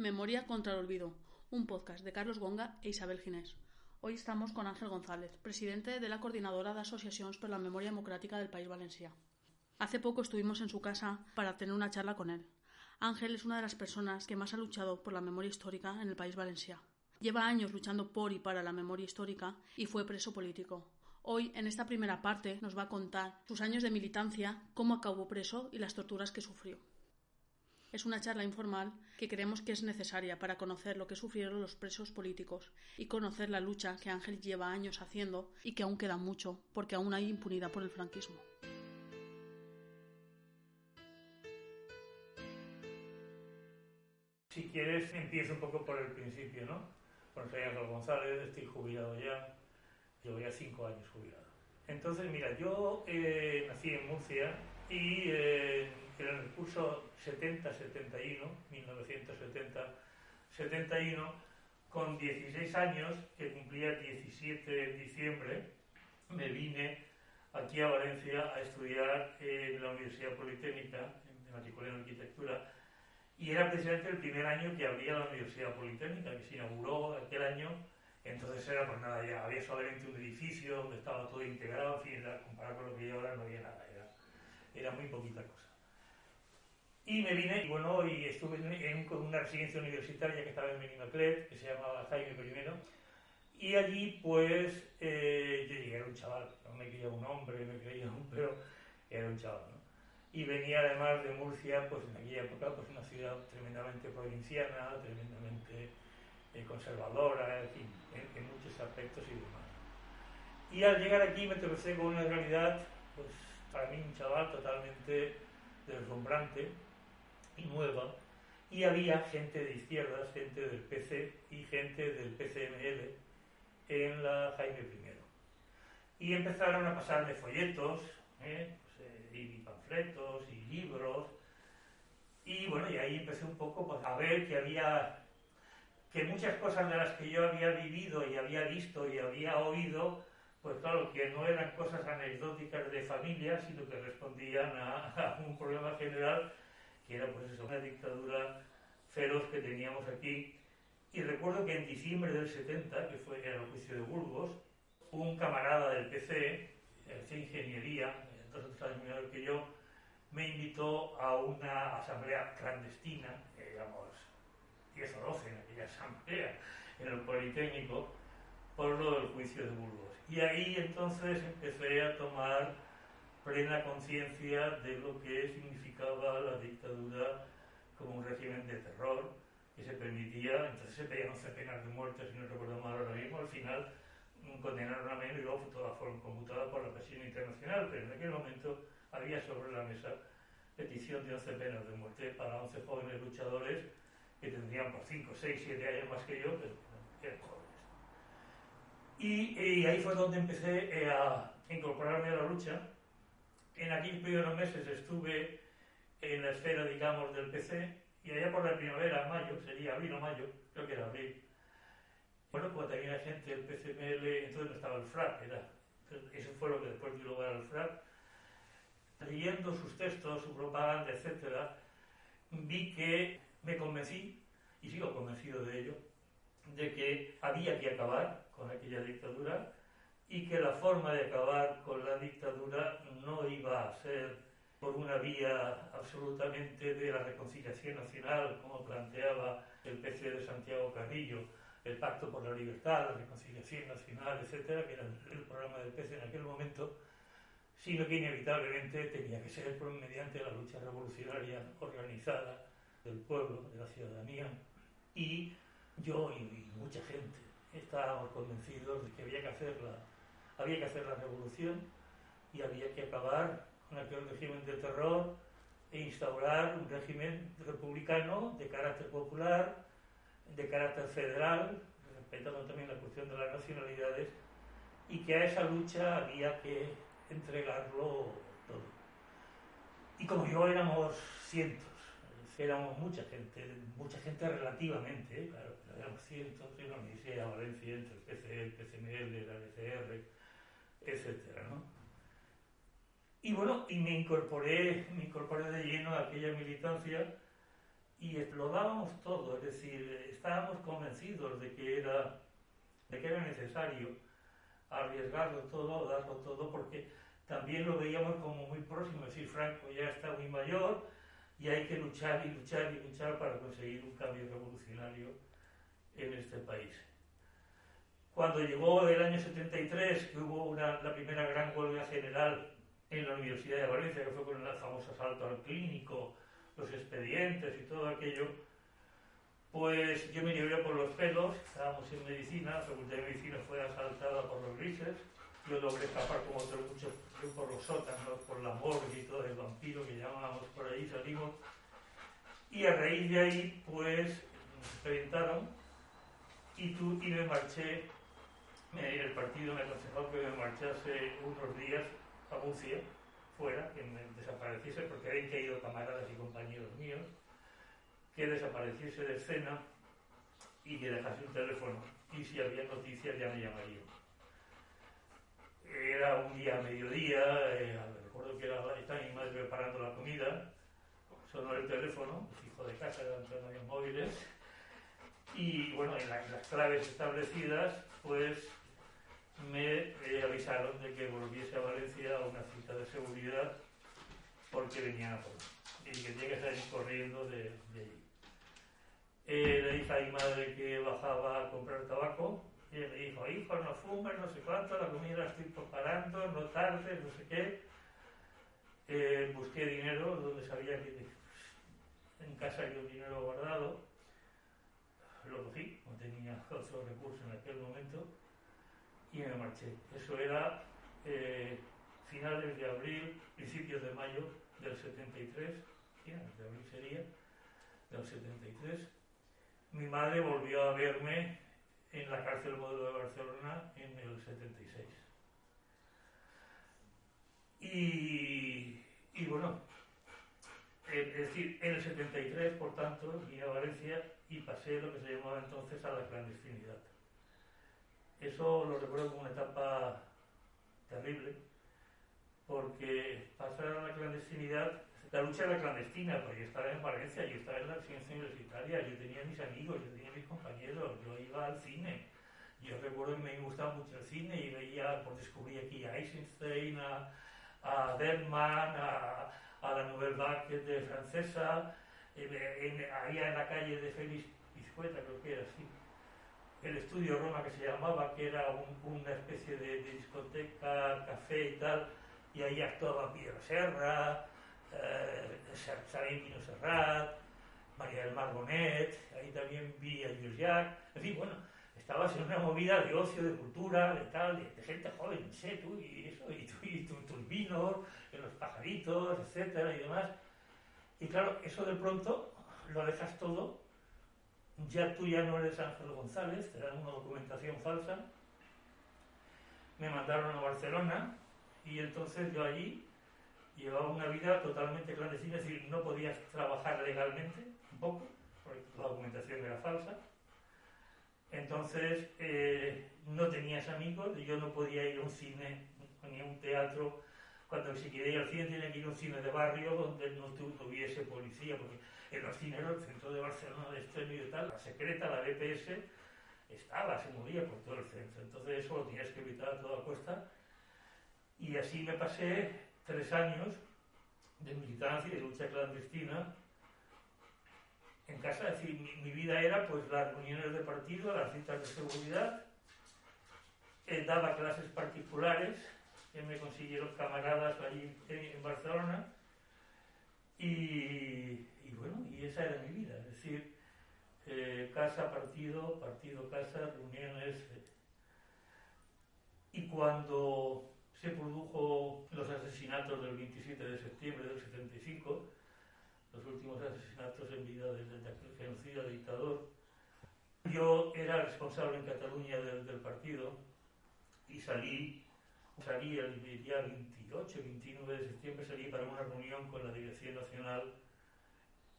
Memoria contra el olvido, un podcast de Carlos Gonga e Isabel Ginés. Hoy estamos con Ángel González, presidente de la Coordinadora de Asociaciones por la Memoria Democrática del País Valencià. Hace poco estuvimos en su casa para tener una charla con él. Ángel es una de las personas que más ha luchado por la memoria histórica en el País Valencià. Lleva años luchando por y para la memoria histórica y fue preso político. Hoy, en esta primera parte, nos va a contar sus años de militancia, cómo acabó preso y las torturas que sufrió. Es una charla informal que creemos que es necesaria para conocer lo que sufrieron los presos políticos y conocer la lucha que Ángel lleva años haciendo y que aún queda mucho porque aún hay impunidad por el franquismo. Si quieres, empiezo un poco por el principio, ¿no? Soy Ángel González, estoy jubilado ya, llevo ya cinco años jubilado. Entonces, mira, yo eh, nací en Murcia y eh, en el curso 70-71, 1970-71, con 16 años, que cumplía 17 de diciembre, me vine aquí a Valencia a estudiar en la Universidad Politécnica, me matriculé en arquitectura, y era precisamente el primer año que abría la Universidad Politécnica, que se inauguró aquel año, entonces era pues nada, ya había solamente un edificio donde estaba todo integrado, en fin, comparado con lo que hay ahora no había nada, era, muy poquita cosa. Y me vine, y bueno, y estuve en, una residencia universitaria que estaba en Benimaclet, que se llamaba Jaime I, y allí pues eh, yo llegué, era un chaval, no me creía un hombre, me creía un, pero era un chaval, ¿no? Y venía además de Murcia, pues en aquella época, pues una ciudad tremendamente provinciana, tremendamente eh, conservadora, en fin, en, muchos aspectos y demás. Y al llegar aquí me tropecé con una realidad, pues para mí un chaval totalmente deslumbrante, nueva y había gente de izquierdas, gente del PC y gente del PCML en la Jaime I. Y empezaron a pasarme folletos, ¿eh? Pues, eh, y panfletos y libros. Y bueno, y ahí empecé un poco pues, a ver que había que muchas cosas de las que yo había vivido y había visto y había oído, pues claro, que no eran cosas anecdóticas de familia, sino que respondían a un problema general que era pues eso, una dictadura feroz que teníamos aquí. Y recuerdo que en diciembre del 70, que fue el juicio de Burgos, un camarada del PC, de ingeniería, dos o tres años menor que yo, me invitó a una asamblea clandestina, digamos 10 o 12 en aquella asamblea, en el Politécnico, por lo del juicio de Burgos. Y ahí entonces empecé a tomar plena conciencia de lo que significaba la dictadura como un régimen de terror que se permitía, entonces se pedían 11 penas de muerte, si no recuerdo mal ahora mismo, al final condenaron a menos y luego toda forma conmutada por la presión internacional, pero en aquel momento había sobre la mesa petición de 11 penas de muerte para 11 jóvenes luchadores que tendrían por 5, 6, 7 años más que yo, pero eran jóvenes. Y, y ahí fue donde empecé eh, a incorporarme a la lucha en aquellos primeros meses estuve en la esfera, digamos, del PC y allá por la primavera, mayo, sería abril o mayo, creo que era abril. Bueno, pues tenía gente del PCML, entonces no estaba el FRAC, era, eso fue lo que después dio lugar al FRAC. Leyendo sus textos, su propaganda, etc., vi que me convencí, y sigo convencido de ello, de que había que acabar con aquella dictadura y que la forma de acabar con la dictadura no iba a ser por una vía absolutamente de la reconciliación nacional, como planteaba el PC de Santiago Carrillo, el Pacto por la Libertad, la Reconciliación Nacional, etcétera, que era el programa del PC en aquel momento, sino que inevitablemente tenía que ser mediante la lucha revolucionaria organizada del pueblo, de la ciudadanía, y yo y, y mucha gente estábamos convencidos de que había que hacerla había que hacer la revolución y había que acabar con aquel régimen de terror e instaurar un régimen republicano de carácter popular, de carácter federal, respetando también la cuestión de las nacionalidades, y que a esa lucha había que entregarlo todo. Y como yo éramos cientos, éramos mucha gente, mucha gente relativamente, ¿eh? claro, éramos cientos en la Universidad de Valencia, entre el PCE, el PCML, la DCR, etcétera, ¿no? Y bueno, y me incorporé, me incorporé de lleno a aquella militancia y lo dábamos todo, es decir, estábamos convencidos de que era, de que era necesario arriesgarlo todo, darlo todo, porque también lo veíamos como muy próximo, es decir, Franco ya está muy mayor y hay que luchar y luchar y luchar para conseguir un cambio revolucionario en este país. Cuando llegó el año 73, que hubo la primera gran huelga general en la Universidad de Valencia, que fue con el famoso asalto al clínico, los expedientes y todo aquello, pues yo me llevé por los pelos, estábamos en medicina, la facultad de medicina fue asaltada por los grises, yo logré escapar como otros muchos por los sótanos, por la morgue y todo el vampiro que llamábamos por ahí, salimos. Y a raíz de ahí, pues, nos presentaron y, tú, y me marché, el partido me aconsejó que me marchase unos días a Murcia, fuera, que me desapareciese, porque habían caído camaradas y compañeros míos, que desapareciese de escena y que dejase un teléfono. Y si había noticias ya me llamarían era un día mediodía, eh, recuerdo que era, estaba mi madre preparando la comida, sonó el teléfono, los hijos de casa eran teléfonos móviles, y bueno, en, las claves establecidas, pues me eh, avisaron de que volviese a Valencia a una cita de seguridad porque venía a y que tenía que salir corriendo de, allí. Eh, le dije mi madre que bajaba a comprar tabaco y me dijo, hijo, no fumes, no sé cuánto, la comida estoy preparando, no tardes, no sé qué. Eh, busqué dinero donde sabía que en casa había un dinero guardado. Lo cogí, no tenía otro recurso en aquel momento, y me marché. Eso era eh, finales de abril, principios de mayo del 73, finales de abril sería, del 73. Mi madre volvió a verme en la cárcel modelo de Barcelona en el 76. Y, y bueno, es decir, en el 73, por tanto, vine a Valencia y pasé lo que se llamaba entonces a la clandestinidad. Eso lo recuerdo como una etapa terrible, porque pasar a la clandestinidad la lucha era clandestina, porque yo estaba en Valencia, yo estaba en la ciencia universitaria, yo tenía mis amigos, yo tenía mis compañeros, yo iba al cine. Yo recuerdo que me gustaba mucho el cine y veía, por descubrir aquí a Eisenstein, a, Bergman, a, a, la Nouvelle Vague de francesa, en, ahí en la calle de Félix Pizcueta, creo que era así. El estudio Roma que se llamaba, que era una especie de, de, discoteca, café y tal, y ahí actuaba Piero Serra, eh, Pino Serrat, María del Mar Bonet, ahí también vi a Jules Jacques, en fin, bueno, estabas en una movida de ocio, de cultura, de tal, de, gente joven, no sé, tú y eso, y, tú, y tus vinos, los pajaritos, etcétera, y demás. Y claro, eso de pronto lo dejas todo, ya tú ya no eres Ángel González, te dan una documentación falsa, me mandaron a Barcelona y entonces yo allí llevaba una vida totalmente clandestina, es decir, no podías trabajar legalmente, un poco, porque la documentación era falsa. Entonces, eh, no tenías amigos, yo no podía ir a un cine ni a un teatro. Cuando si quería ir al cine, tenía que ir a un cine de barrio donde no tuviese policía, porque en los cines, el centro de Barcelona, de Estreno y tal, la secreta, la BPS, estaba, se movía por todo el centro. Entonces, eso lo tenías que evitar a toda costa. Y así me pasé tres años de militancia y de lucha clandestina en casa. Es decir, mi, vida era pues las reuniones de partido, las citas de seguridad, eh, daba clases particulares que me consiguieron camaradas allí en, Barcelona y, bueno, y esa era mi vida. Es decir, eh, casa, partido, partido, casa, reuniones. Eh. Y cuando se produjo los asesinatos del 27 de septiembre del 75, los últimos asesinatos en vida desde genocida dictador. Yo era responsable en Cataluña del, del partido y salí, salí el día 28, 29 de septiembre, salí para una reunión con la Dirección Nacional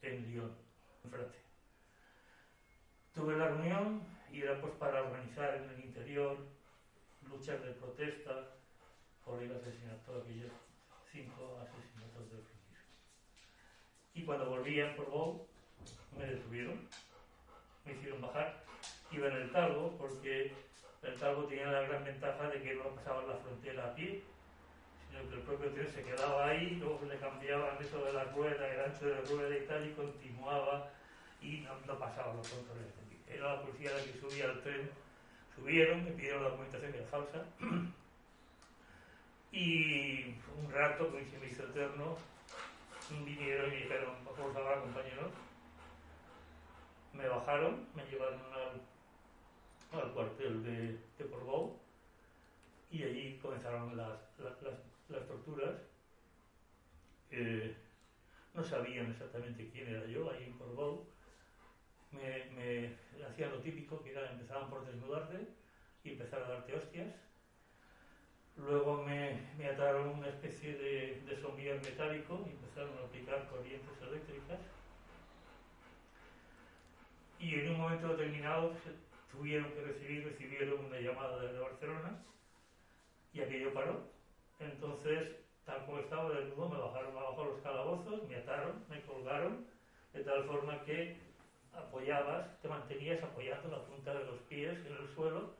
en Lyon, en Francia. Tuve la reunión y era pues para organizar en el interior luchas de protesta por el asesinato aquellos cinco asesinatos de franquismo. Y cuando volvían por Bou, me detuvieron, me hicieron bajar, iba en el Talgo porque el Talgo tenía la gran ventaja de que no pasaban la frontera a pie, sino que el propio tren se quedaba ahí, luego se le cambiaban eso de la rueda, el ancho de la rueda y tal, y continuaba y no, no pasaban los controles. Era la policía la que subía al tren, subieron, me pidieron la documentación que era falsa, y un rato, que se me hizo eterno, vinieron y dijeron, por favor, ahora, compañeros. Me bajaron, me llevaron al, al cuartel de, de y allí comenzaron las, las, las, torturas. Eh, no sabían exactamente quién era yo ahí en Portbou. Me, me hacían lo típico, que era, empezaban por desnudarte y empezar a darte hostias. Luego me, me ataron una especie de, de metálico y empezaron a aplicar corrientes eléctricas. Y en un momento determinado tuvieron que recibir, recibieron una llamada desde Barcelona y aquello paró. Entonces, tal como estaba desnudo, me bajaron abajo los calabozos, me ataron, me colgaron, de tal forma que apoyabas, te mantenías apoyando la punta de los pies en el suelo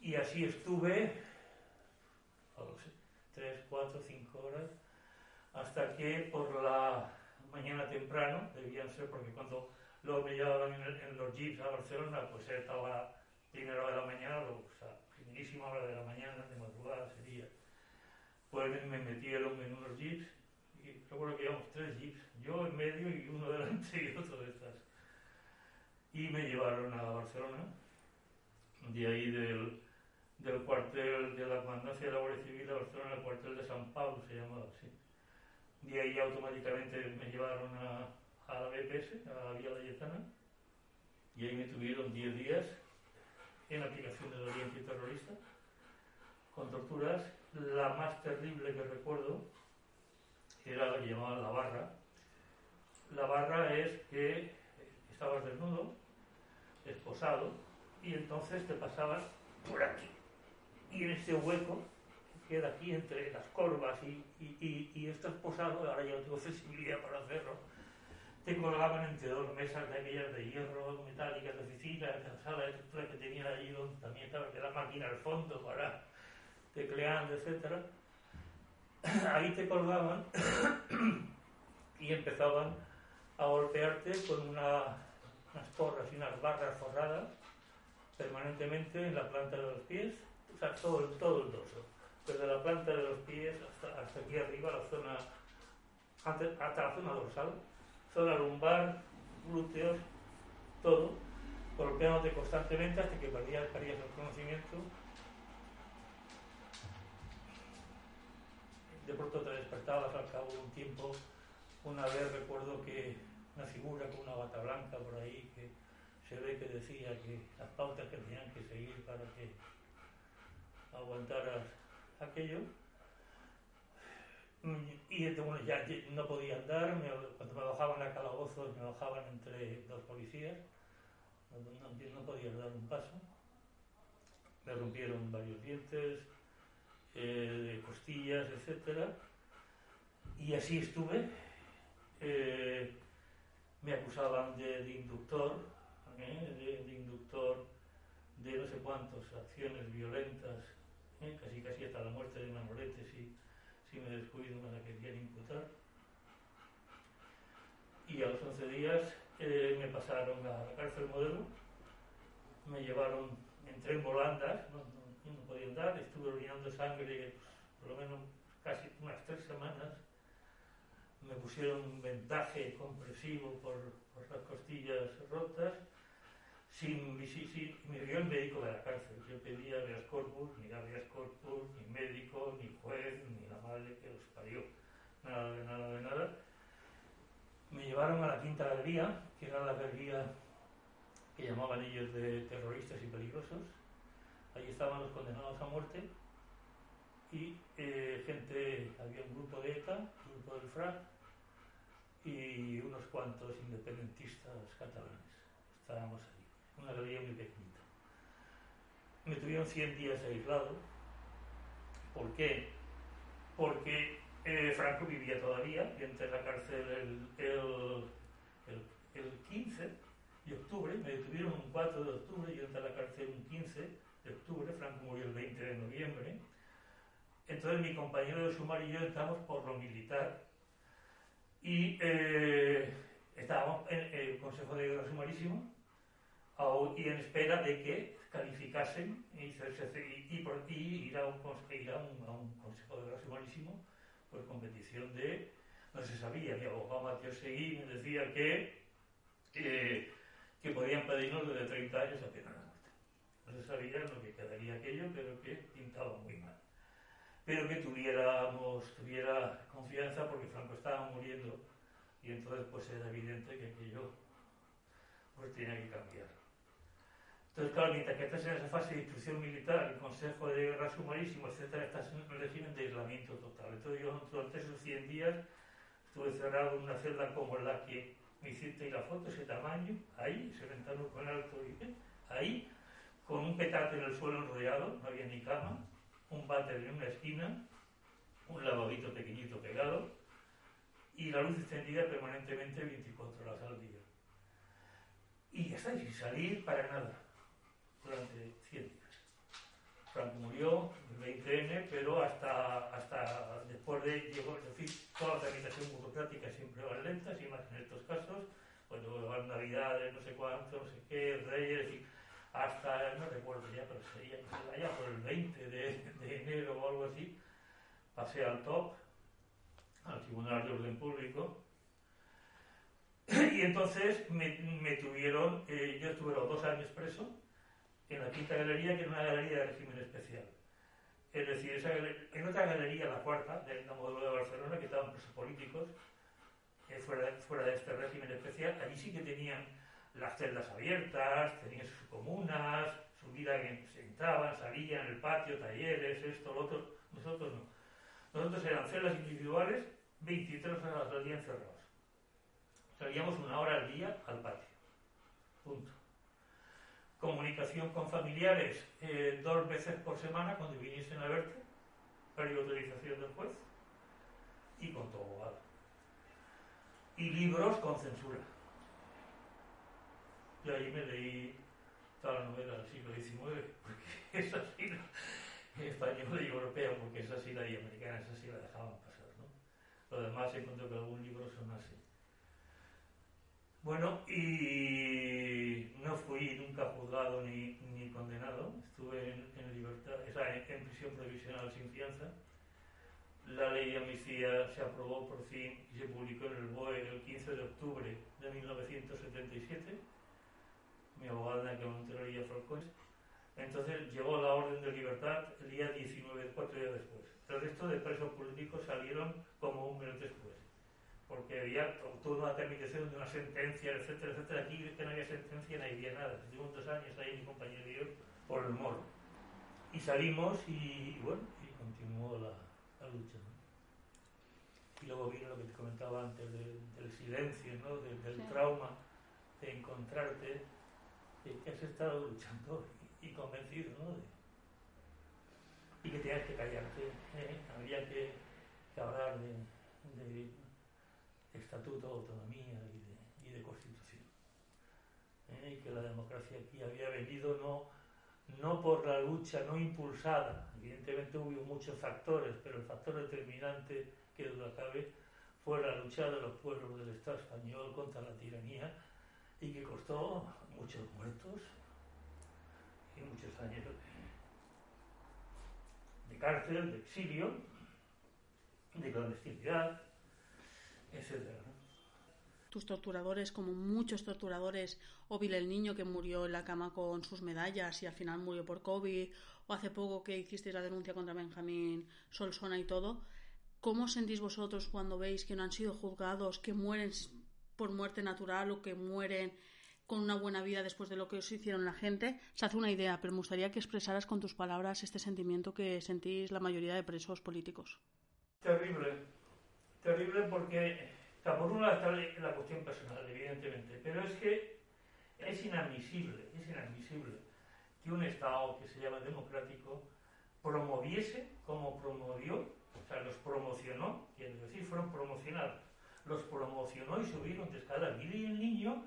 y así estuve no sé, 3, 4, 5 horas, hasta que por la mañana temprano, debían ser porque cuando luego me llevaban en, en los jeeps a Barcelona, pues estaba primera hora de la mañana, o sea, primerísima hora de la mañana, de madrugada sería. Pues me metieron en unos jeeps, y recuerdo que íbamos tres jeeps, yo en medio y uno delante y otro detrás. Y me llevaron a Barcelona, de ahí del, del cuartel de la comandancia de la Guardia Civil de Barcelona, el cuartel de San Pablo se llamaba así. De ahí automáticamente me llevaron a, a la BPS, a la Vía Layetana, y ahí me tuvieron 10 días en aplicación de la ley antiterrorista, con torturas. La más terrible que recuerdo era la que llamaban la barra. La barra es que estabas desnudo, esposado, y entonces te pasabas por aquí y en este hueco que queda aquí entre las corvas y, y, y, y esto es posado, ahora ya no tengo sensibilidad para hacerlo, te colgaban entre dos mesas de aquellas de hierro, metálicas de oficina, la sala de que tenían allí donde también estaba la máquina al fondo para tecleando, etc. Ahí te colgaban y empezaban a golpearte con una, unas porras y unas barras forradas permanentemente en la planta de los pies sea, todo, todo el dorso, desde la planta de los pies hasta, hasta aquí arriba, la zona, hasta la zona dorsal, zona lumbar, glúteos, todo, golpeándote constantemente hasta que perdías, perdías el conocimiento. De pronto te despertabas al cabo de un tiempo. Una vez recuerdo que una figura con una bata blanca por ahí que se ve que decía que las pautas que tenían que seguir para que aguantar aquello. Y bueno, ya no podía andar, me, cuando me bajaban a calabozos me bajaban entre dos policías, no, no, no podía dar un paso. Me rompieron varios dientes, eh, costillas, etc. Y así estuve. Eh, me acusaban de, de inductor, ¿eh? de, de inductor de no sé cuántas acciones violentas ¿eh? casi casi hasta la muerte de Manolete si, si me descuido me la querían imputar. Y a los 11 días eh, me pasaron a la cárcel modelo, me llevaron, en volandas, no, no, no podía andar, estuve orinando sangre pues, por lo menos casi unas tres semanas, me pusieron un vendaje compresivo por, por las costillas rotas, sin, sin, me dio el médico de la cárcel. Yo pedía habeas corpus, ni habeas corpus, ni médico, ni juez, ni la madre que los parió. Nada de nada de nada. me llevaron a la quinta galería, que era la galería que llamaban ellos de terroristas y peligrosos. Allí estaban los condenados a muerte y eh, gente, había un grupo de ETA, un grupo del FRAC y unos cuantos independentistas catalanes. Estábamos ahí, una galería muy pequeñita. Me tuvieron 100 días aislado. ¿Por qué? Porque eh, Franco vivía todavía, y entré en la cárcel el, el, el, 15 de octubre, me detuvieron un 4 de octubre, yo entré a la cárcel un 15 de octubre, Franco murió el 20 de noviembre. Entonces mi compañero de sumario y yo entramos por lo militar y eh, estábamos en el Consejo de Guerra Sumarísimo y en espera de que calificasen y, y, a un, ir a un, Consejo de Guerra Sumarísimo por competición de, no se sabía, mi abogado Mateo Seguí me decía que, que podían pedirnos desde 30 años a pena de muerte. No se sabía lo que quedaría aquello, pero que pintaba muy mal. Pero que tuviéramos, tuviera confianza porque Franco estaba muriendo y entonces pues era evidente que aquello pues tenía que cambiar. Entonces, claro, mientras que estás en esa fase de instrucción militar, el Consejo de Guerra Sumarísimo, etcétera, estás en un régimen de aislamiento total. Entonces, yo durante esos 100 días estuve cerrado en una celda como la que me hiciste y la foto, ese tamaño, ahí, ese ventano con alto y ahí, con un petate en el suelo enrollado, no había ni cama, un váter en una esquina, un lavabito pequeñito pegado y la luz encendida permanentemente 24 horas al día. Y ya está, sin salir para nada durante 100 días. Franco murió el 20N, pero hasta, hasta después de, llegó, es decir, toda la tramitación burocrática siempre va lenta, y más en estos casos, cuando van Navidades, no sé cuánto, no sé qué, Reyes, y hasta, no recuerdo ya, pero sería ya por el 20 de, de enero o algo así, pasé al top, al Tribunal de Orden Público, y entonces me, me tuvieron, eh, yo estuve dos años preso, en la quinta galería, que era una galería de régimen especial. Es decir, esa en otra galería, la cuarta, del módulo de Barcelona, que estaban presos políticos, eh, fuera, fuera de este régimen especial, allí sí que tenían las celdas abiertas, tenían sus comunas, su vida que se entraban, salían, el patio, talleres, esto, lo otro. Nosotros no. Nosotros eran celdas individuales, 23 horas al día encerrados. Salíamos una hora al día al patio. Punto comunicación con familiares eh, dos veces por semana cuando viniesen a verte, previa autorización del juez, y con tu abogado. Y libros con censura. Yo ahí me leí toda la novela del siglo XIX, porque es así, española y europea, porque es así la y americana, es así la dejaban pasar. ¿no? Lo demás encuentro que algún libro son así. Bueno, y no fui nunca juzgado ni, ni condenado, estuve en, libertad, o sea, en, prisión provisional sin fianza. La ley de amnistía se aprobó por fin y se publicó en el BOE el 15 de octubre de 1977. Mi abogado en aquel momento era Falcón. Entonces llegó la orden de libertad el día 19, cuatro días después. El resto de presos políticos salieron como un mes después porque había toda una terminación de una sentencia, etcétera, etcétera. Aquí que no había sentencia, no había nada. Estuvimos dos años ahí, mi compañero y yo, por el moro. Y salimos y, bueno, y continuó la, la lucha. Y luego vino lo que te comentaba antes del silencio, ¿no? del, trauma, de encontrarte, de que has estado luchando y, convencido, ¿no? y que tenías que callarte, ¿eh? había que, hablar de estatuto de autonomía y de, constitución. ¿eh? Y que la democracia aquí había venido no, no por la lucha, no impulsada, evidentemente hubo muchos factores, pero el factor determinante que duda cabe fue la lucha de los pueblos del Estado español contra la tiranía y que costó muchos muertos y muchos años de cárcel, de exilio, de clandestinidad, tus torturadores, como muchos torturadores, o Bill el niño que murió en la cama con sus medallas y al final murió por COVID, o hace poco que hicisteis la denuncia contra Benjamín Solsona y todo, ¿cómo sentís vosotros cuando veis que no han sido juzgados, que mueren por muerte natural o que mueren con una buena vida después de lo que os hicieron la gente, se hace una idea, pero me gustaría que expresaras con tus palabras este sentimiento que sentís la mayoría de presos políticos. Terrible, terrible porque, por un lado está la cuestión personal, evidentemente, pero es que es inadmisible, es inadmisible que un Estado que se llama democrático promoviese como promovió, o sea, los promocionó, quiero decir, fueron promocionados, los promocionó y subieron de escala. Y el niño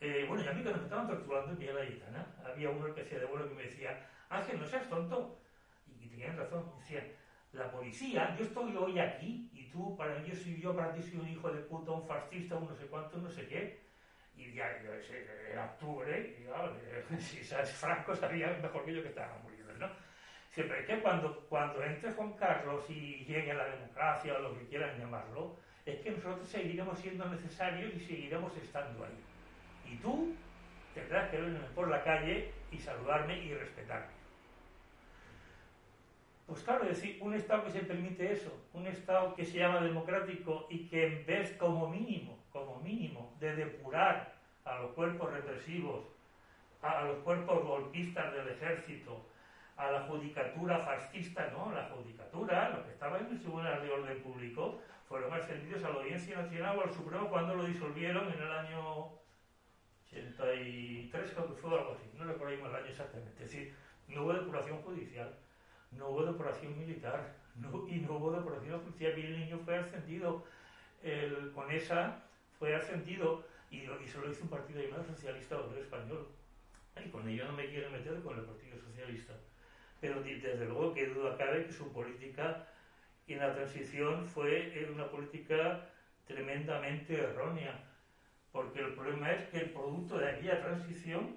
eh, bueno, y a mí cuando me estaban torturando en Villa la Gitana, había uno que hacía de bueno que me decía, Ángel, no seas tonto. Y, tenían razón, me decía, la policía, yo estoy hoy aquí, y tú, para mí, soy yo, para ti soy un hijo de puta, un fascista, un no sé cuánto, no sé qué. Y ya, era octubre, y claro, si sabes, Franco sabía mejor que yo que estaba muriendo, ¿no? Siempre que cuando, cuando entre Juan Carlos y llegue la democracia, o lo que quieran llamarlo, es que nosotros seguiremos siendo necesarios y seguiremos estando ahí. Y tú tendrás que verme por la calle y saludarme y respetarme. Pues claro, decir, un Estado que se permite eso, un Estado que se llama democrático y que en vez como mínimo, como mínimo, de depurar a los cuerpos represivos, a, los cuerpos golpistas del ejército, a la judicatura fascista, no, la judicatura, lo que estaba en el Tribunal de Orden Público, fueron ascendidos a la Audiencia Nacional o al Supremo cuando lo disolvieron en el año 83 creo que fue algo así, no recuerdo el año exactamente. Es decir, no hubo depuración judicial, no hubo depuración militar y no hubo depuración judicial y el niño fue ascendido. con esa fue ascendido y, y se hizo un partido llamado Socialista Obrero Español. Y con ello no me quiero meter con el Partido Socialista. Pero desde luego que duda cabe que su política en la transición fue una política tremendamente errónea porque el problema es que el producto de aquella transición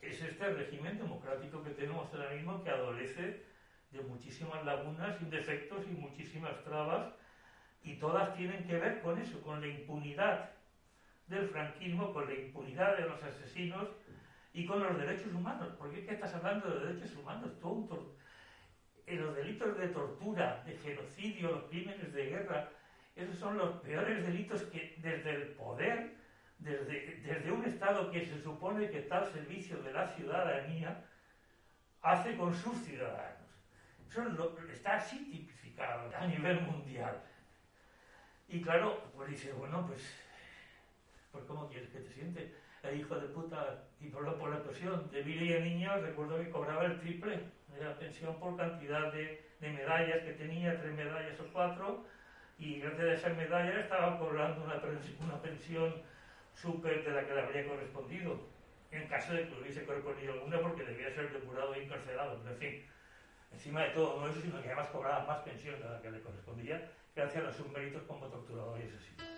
es este régimen democrático que tenemos ahora mismo que adolece de muchísimas lagunas, indefectos y muchísimas trabas, y todas tienen que ver con eso, con la impunidad del franquismo, con la impunidad de los asesinos y con los derechos humanos. Porque es que estás hablando de derechos humanos, todo en los delitos de tortura, de genocidio, los crímenes de guerra, esos son los peores delitos que desde el poder, desde, desde un Estado que se supone que está al servicio de la ciudadanía, hace con sus ciudadanos. Eso está así tipificado a nivel mundial. Y claro, pues dice, bueno, pues, pues ¿cómo quieres que te siente? El hijo de puta, y por la, por la pensión de vida y niño, recuerdo que cobraba el triple de la pensión por cantidad de, de medallas que tenía, tres medallas o cuatro, y gracias a esa medalla estaba cobrando una, una pensión súper de la que le habría correspondido, en caso de que hubiese correspondido alguna porque debía ser depurado e encarcelado. Pero en fin, encima de todo no eso, sino que además cobraba más pensión de la que le correspondía gracias a sus méritos como torturador y asesino.